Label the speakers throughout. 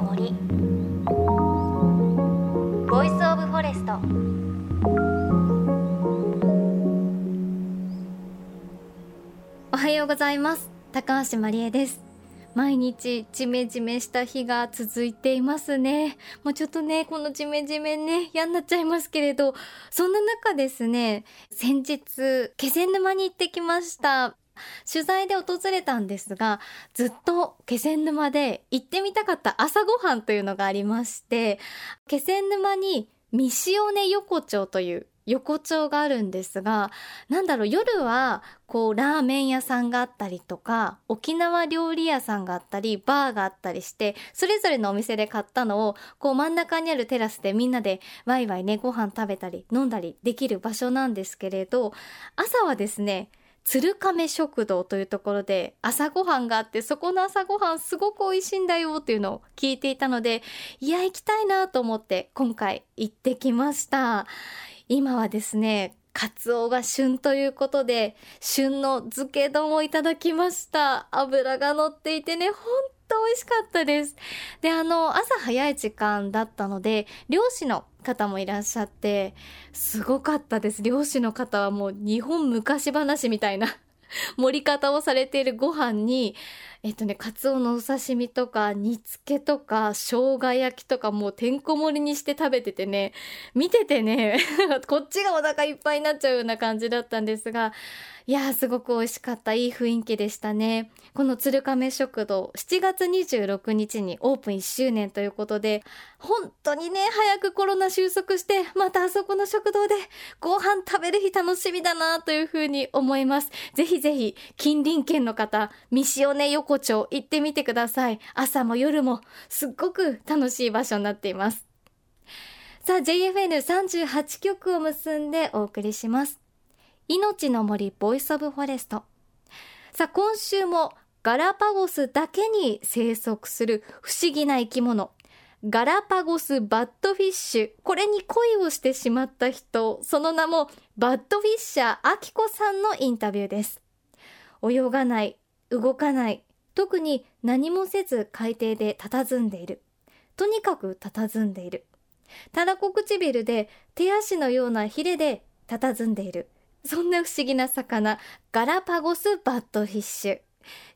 Speaker 1: の森 Voice of Forest おはようございます高橋真理恵です毎日ジメジメした日が続いていますね。もうちょっとね、このジメジメね、嫌になっちゃいますけれど、そんな中ですね、先日、気仙沼に行ってきました。取材で訪れたんですが、ずっと気仙沼で行ってみたかった朝ごはんというのがありまして、気仙沼に三塩根横丁という横丁があるんですが、なんだろう、夜は、こう、ラーメン屋さんがあったりとか、沖縄料理屋さんがあったり、バーがあったりして、それぞれのお店で買ったのを、こう、真ん中にあるテラスでみんなでワイワイね、ご飯食べたり、飲んだりできる場所なんですけれど、朝はですね、鶴亀食堂というところで朝ごはんがあってそこの朝ごはんすごく美味しいんだよっていうのを聞いていたのでいや行きたいなと思って今回行ってきました。今はですねカツオが旬ということで旬の漬け丼をいただきました。油が乗っていてね本当美味しかったです。で、あの、朝早い時間だったので、漁師の方もいらっしゃって、すごかったです。漁師の方はもう日本昔話みたいな 盛り方をされているご飯に、えっとね、カツオのお刺身とか、煮付けとか、生姜焼きとかもうてんこ盛りにして食べててね、見ててね、こっちがお腹いっぱいになっちゃうような感じだったんですが、いやすごく美味しかった。いい雰囲気でしたね。この鶴亀食堂7月26日にオープン1周年ということで本当にね早くコロナ収束してまたあそこの食堂でご飯食べる日楽しみだなというふうに思います。ぜひぜひ近隣県の方みしおね横丁行ってみてください朝も夜もすっごく楽しい場所になっていますさあ JFN38 局を結んでお送りします命の森 Voice of Forest。さあ、今週もガラパゴスだけに生息する不思議な生き物。ガラパゴスバッドフィッシュ。これに恋をしてしまった人、その名もバッドフィッシャーアキコさんのインタビューです。泳がない、動かない、特に何もせず海底で佇んでいる。とにかく佇んでいる。たらこ唇で手足のようなヒレで佇んでいる。そんな不思議な魚、ガラパゴスバットフィッシュ。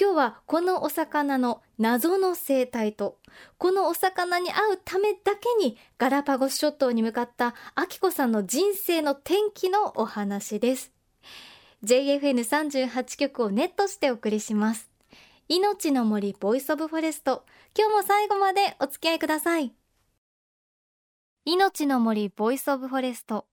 Speaker 1: 今日はこのお魚の謎の生態と、このお魚に会うためだけにガラパゴス諸島に向かったアキコさんの人生の転機のお話です。JFN38 局をネットしてお送りします。命の森 Voice of Forest。今日も最後までお付き合いください。命の森 Voice of Forest。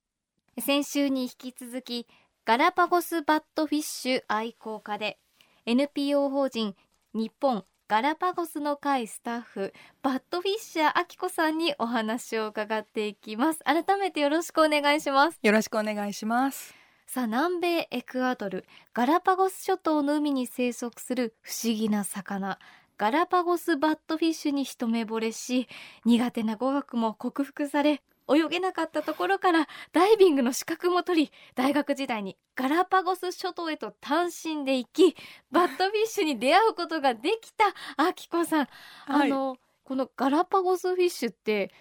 Speaker 1: 先週に引き続きガラパゴスバットフィッシュ愛好家で NPO 法人日本ガラパゴスの会スタッフバットフィッシャーあきこさんにお話を伺っていきます改めてよろしくお願いします
Speaker 2: よろしくお願いします
Speaker 1: さあ南米エクアドルガラパゴス諸島の海に生息する不思議な魚ガラパゴスバットフィッシュに一目惚れし苦手な語学も克服され泳げなかったところからダイビングの資格も取り大学時代にガラパゴス諸島へと単身で行きバッドフィッシュに出会うことができた。あきこさん、はい、あのこのガラパゴスフィッシュって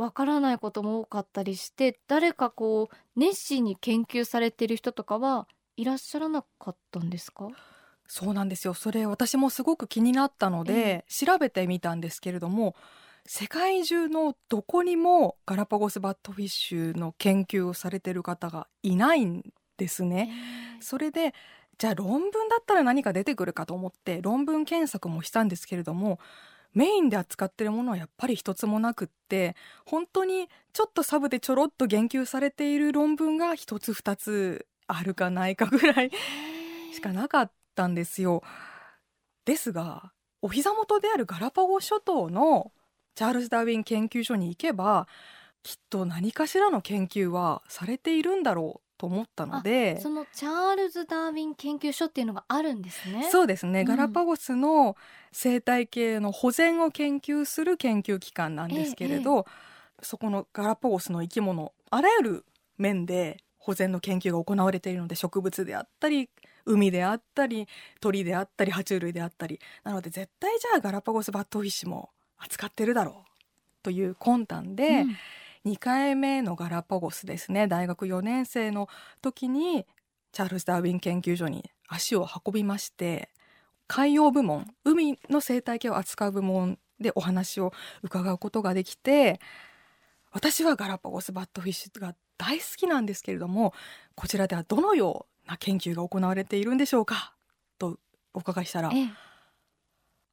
Speaker 1: わからないことも多かったりして誰かこう熱心に研究されている人とかはいらっしゃらなかったんですか？
Speaker 2: そうなんですよ。それ私もすごく気になったので、えー、調べてみたんですけれども世界中のどこにもガラパゴスバットフィッシュの研究をされてる方がいないんですね。それでじゃあ論文だったら何か出てくるかと思って論文検索もしたんですけれどもメインで扱ってるものはやっぱり一つもなくって本当にちょっとサブでちょろっと言及されている論文が一つ二つあるかないかぐらいしかなかったんですよ。ですがお膝元であるガラパゴス諸島のチャールズ・ダーウィン研究所に行けばきっと何かしらの研究はされているんだろうと思ったので。
Speaker 1: そのチャールズ・ダーウィン研究所っていうのがあるんですね。
Speaker 2: そうですね、うん、ガラパゴスの生態系の保全を研究する研究機関なんですけれど、ええ、そこのガラパゴスの生き物あらゆる面で保全の研究が行われているので植物であったり海であったり鳥であったり爬虫類であったりなので絶対じゃあガラパゴスバットフィッシュも扱ってるだろうという魂胆で、
Speaker 1: うん
Speaker 2: 2回目のガラパゴスですね。大学4年生の時にチャールズ・ダーウィン研究所に足を運びまして海洋部門海の生態系を扱う部門でお話を伺うことができて私はガラパゴスバットフィッシュが大好きなんですけれどもこちらではどのような研究が行われているんでしょうか？とお伺いしたら
Speaker 1: ええ。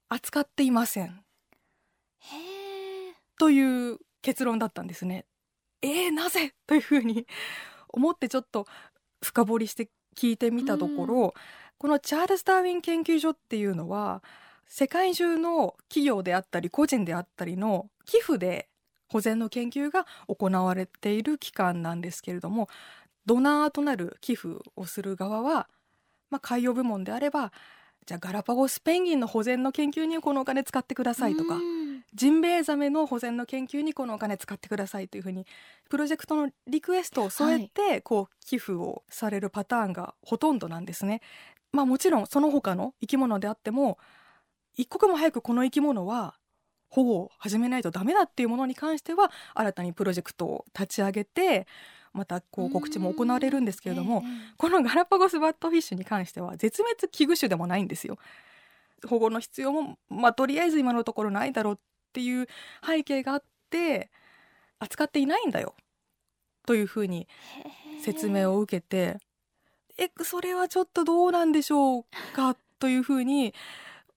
Speaker 2: 扱っていません。という結論だったんですね。えー、なぜ？というふうに思ってちょっと深掘りして聞いてみたところ、このチャールズ・ダーウィン研究所っていうのは世界中の企業であったり個人であったりの寄付で保全の研究が行われている機関なんですけれどもドナーとなる寄付をする側は、まあ、海洋部門であればじゃあガラパゴスペンギンの保全の研究にこのお金使ってくださいとか、
Speaker 1: うん
Speaker 2: ジンベエザメの保全の研究にこのお金使ってくださいというふうにプロジェクトのリクエストを添えて、こう寄付をされるパターンがほとんどなんですね。まあもちろんその他の生き物であっても一刻も早くこの生き物は保護を始めないとダメだっていうものに関しては新たにプロジェクトを立ち上げてまたこう告知も行われるんですけれども、
Speaker 1: ええ
Speaker 2: このガラパゴスバットフィッシュに関しては絶滅危惧種でもないんですよ。保護の必要も、まあ、とりあえず今のところないだろうっていう背景があって扱っていないんだよ。というふうに説明を受けてえそれはちょっとどうなんでしょうか？というふうに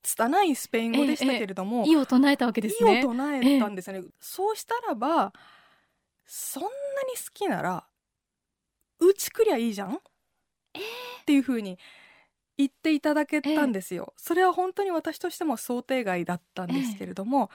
Speaker 2: 拙いスペイン語でしたけれども、
Speaker 1: 意を唱えたわけです
Speaker 2: 意
Speaker 1: ね
Speaker 2: を唱えたんですよね、そうしたらばそんなに好きならうちくりゃいいじゃん、っていうふうに言っていただけたんですよ、それは本当に私としても想定外だったんですけれども、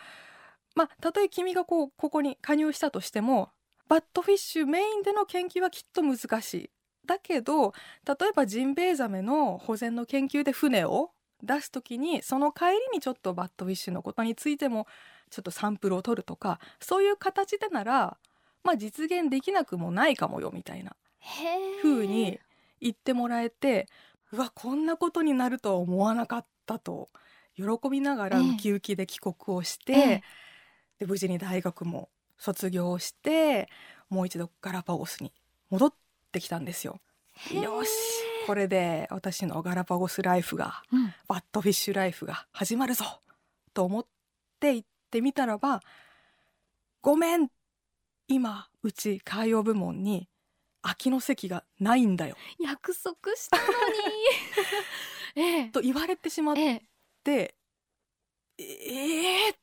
Speaker 2: まあたとえ君がこうここに加入したとしてもバットフィッシュメインでの研究はきっと難しい。だけど例えばジンベエザメの保全の研究で船を出す時にその帰りにちょっとバットフィッシュのことについてもちょっとサンプルを取るとかそういう形でなら、まあ、実現できなくもないかもよみたいな
Speaker 1: へえ。
Speaker 2: 風に言ってもらえてうわこんなことになるとは思わなかったと喜びながら
Speaker 1: ええ。
Speaker 2: ウキウキで帰国をして、
Speaker 1: ええ。
Speaker 2: で無事に大学も卒業してもう一度ガラパゴスに戻ってきたんですよ。よしこれで私のガラパゴスライフが
Speaker 1: うん。
Speaker 2: バットフィッシュライフが始まるぞと思って行ってみたらばごめん今うち海洋部門に空きの席がないんだよ。
Speaker 1: 約束したのに。ええ。
Speaker 2: と言われてしまっ
Speaker 1: ええ
Speaker 2: てえ。えー、っ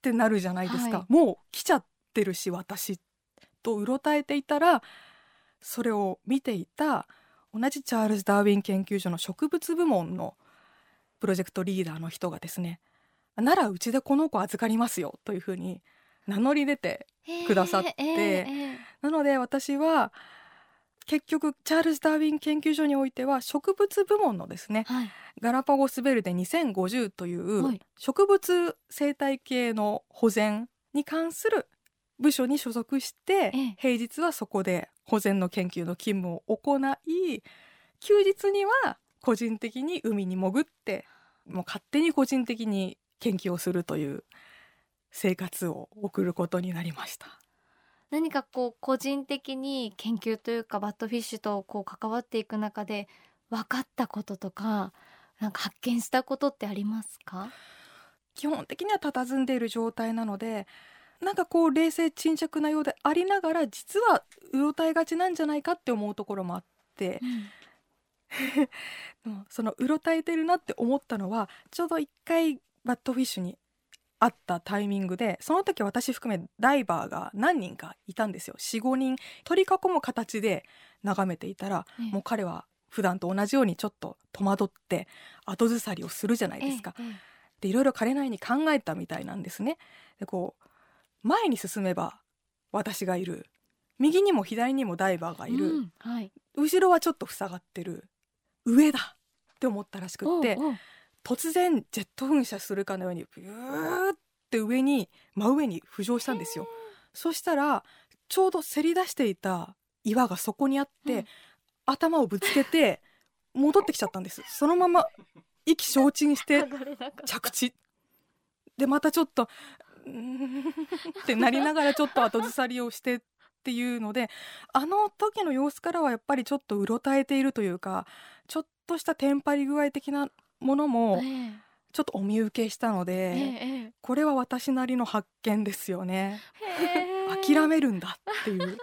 Speaker 2: てなるじゃないですか、
Speaker 1: は
Speaker 2: もう来ちゃってるし私とうろたえていたらそれを見ていた同じチャールズ・ダーウィン研究所の植物部門のプロジェクトリーダーの人がですねならうちでこの子預かりますよというふうに名乗り出てくださって
Speaker 1: ええええ。
Speaker 2: なので私は結局チャールズ・ダーウィン研究所においては植物部門のですね
Speaker 1: はい。
Speaker 2: ガラパゴスベルデ2050という
Speaker 1: はい。
Speaker 2: 植物生態系の保全に関する部署に所属して
Speaker 1: ええ。
Speaker 2: 平日はそこで保全の研究の勤務を行い休日には個人的に海に潜ってもう勝手に個人的に研究をするという生活を送ることになりました。
Speaker 1: 何かこう個人的に研究というかバットフィッシュとこう関わっていく中で分かったこととかなんか発見したことってありますか？
Speaker 2: 基本的には佇んでいる状態なのでなんかこう冷静沈着なようでありながら実はうろたえがちなんじゃないかって思うところもあって でもそのうろたえてるなって思ったのはちょうど一回バットフィッシュに会ったタイミングでその時私含めダイバーが何人かいたんですよ。45人取り囲む形で眺めていたら、
Speaker 1: ええ。
Speaker 2: もう彼は普段と同じようにちょっと戸惑って後ずさりをするじゃないですか。
Speaker 1: ええ
Speaker 2: でいろいろ彼なりに考えたみたいなんですね。でこう前に進めば私がいる。右にも左にもダイバーがいる、
Speaker 1: うんはい。
Speaker 2: 後ろはちょっと塞がってる。上だって思ったらしくって
Speaker 1: おうおう
Speaker 2: 突然ジェット噴射するかのようにビューって上に真上に浮上したんですよ。そしたらちょうどせり出していた岩がそこにあって、
Speaker 1: うん
Speaker 2: 頭をぶつけて戻ってきちゃったんです。そのまま意気消沈して着地でまたちょっとうーんってなりながらちょっと後ずさりをしてっていうのであの時の様子からはやっぱりちょっとうろたえているというかちょっとしたテンパり具合的なものも
Speaker 1: え
Speaker 2: ちょっとお見受けしたの
Speaker 1: え
Speaker 2: で、
Speaker 1: ええ
Speaker 2: これは私なりの発見ですよね。諦めるんだっていう。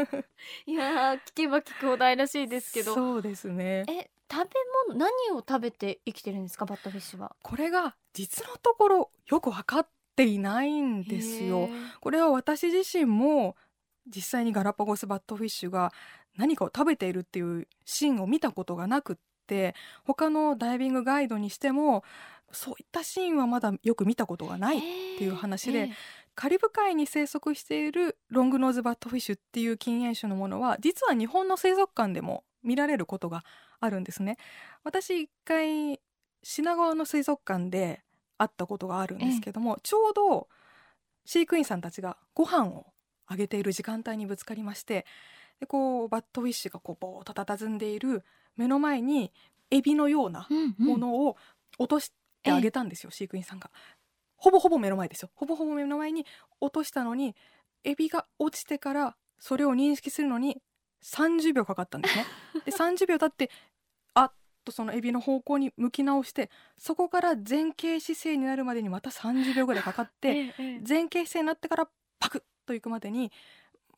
Speaker 1: いやー聞けば聞くほど愛らしいですけど
Speaker 2: そうですね。
Speaker 1: え食べ物何を食べて生きてるんですかバットフィッシュは？
Speaker 2: これが実のところよく分かっていないんですよ。これは私自身も実際にガラパゴスバットフィッシュが何かを食べているっていうシーンを見たことがなくって他のダイビングガイドにしてもそういったシーンはまだよく見たことがない
Speaker 1: って
Speaker 2: いう話でカリブ海に生息しているロングノーズバットフィッシュっていう禁煙種のものは実は日本の水族館でも見られることがあるんですね。私一回品川の水族館で会ったことがあるんですけども、ちょうど飼育員さんたちがご飯をあげている時間帯にぶつかりましてでこうバットフィッシュがこうボーっと佇んでいる目の前にエビのようなものを落としてあげたんですよ、飼育員さんが。ほぼほぼ目の前ですよほぼほぼ目の前に落としたのにエビが落ちてからそれを認識するのに30秒かかったんですね。で30秒経ってあっとそのエビの方向に向き直してそこから前傾姿勢になるまでにまた30秒ぐらいかかって
Speaker 1: ええ
Speaker 2: 前傾姿勢になってからパクッといくまでに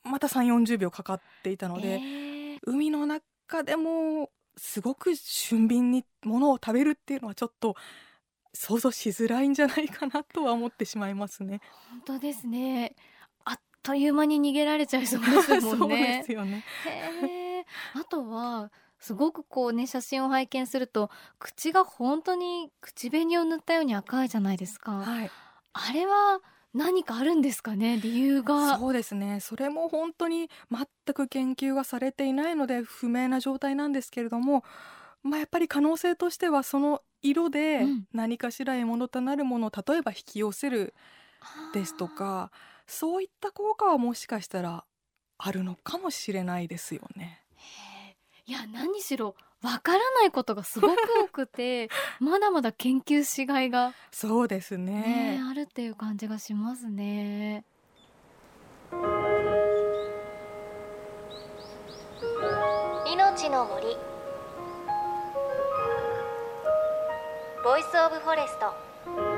Speaker 2: また3 4 0秒かかっていたので、
Speaker 1: ええ
Speaker 2: 海の中でもすごく俊敏にものを食べるっていうのはちょっと想像しづらいんじゃないかなとは思ってしまいますね。
Speaker 1: 本当ですね。あっという間に逃げられちゃいそうですもんね。
Speaker 2: そうですよね。
Speaker 1: あとはすごくこうね写真を拝見すると口が本当に口紅を塗ったように赤いじゃないですか、
Speaker 2: はい、
Speaker 1: あれは何かあるんですかね？理由が。
Speaker 2: そうですね。それも本当に全く研究がされていないので不明な状態なんですけれども、まあやっぱり可能性としてはその色で
Speaker 1: うん。
Speaker 2: 何かしら獲物となるものを例えば引き寄せるですとか、そういった効果はもしかしたらあるのかもしれないですよね。
Speaker 1: いや何にしろわからないことがすごく多くて まだまだ研究しがいが、
Speaker 2: そうです
Speaker 1: ね。
Speaker 2: ね。
Speaker 1: あるっていう感じがしますね。命の森。 Voice of Forest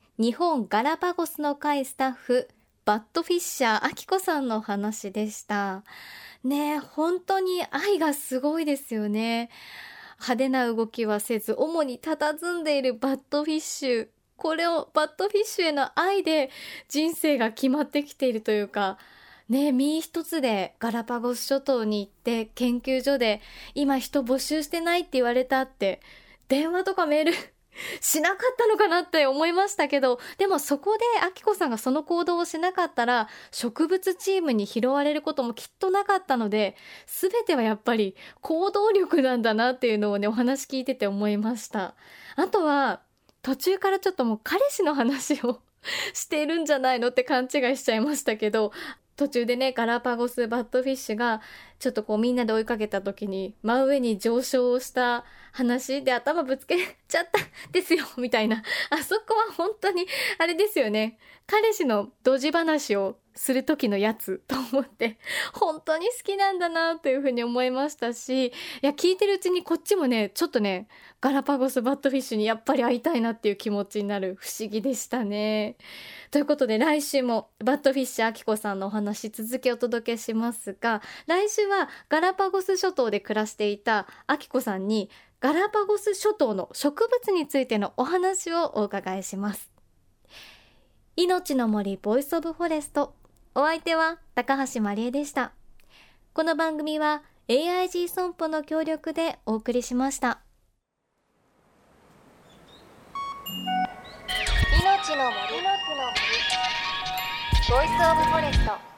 Speaker 1: 日本ガラパゴスの会スタッフバットフィッシャーあきこさんの話でした。ね本当に愛がすごいですよね。派手な動きはせず主に佇んでいるバットフィッシュ。これをバットフィッシュへの愛で人生が決まってきているというかね身一つでガラパゴス諸島に行って研究所で今人募集してないって言われたって電話とかメールしなかったのかなって思いましたけどでもそこであきこさんがその行動をしなかったら植物チームに拾われることもきっとなかったので全てはやっぱり行動力なんだなっていうのをねお話聞いてて思いました。あとは途中からちょっともう彼氏の話を しているんじゃないのって勘違いしちゃいましたけど途中でねガラパゴスバッドフィッシュがちょっとこうみんなで追いかけた時に真上に上昇した話で頭ぶつけちゃったですよみたいな。あそこは本当にあれですよね。彼氏のドジ話をする時のやつと思って 本当に好きなんだなというふうに思いましたしいや聞いてるうちにこっちもねちょっとねガラパゴスバットフィッシュにやっぱり会いたいなっていう気持ちになる不思議でしたね。ということで来週もバットフィッシャーあきこさんのお話続きお届けしますが来週はガラパゴス諸島で暮らしていたあきこさんにガラパゴス諸島の植物についてのお話をお伺いします。命の森 Voice of Forest。お相手は高橋まりえでした。この番組は AIG 損保の協力でお送りしました。命の森の森ボイスオブフォレスト。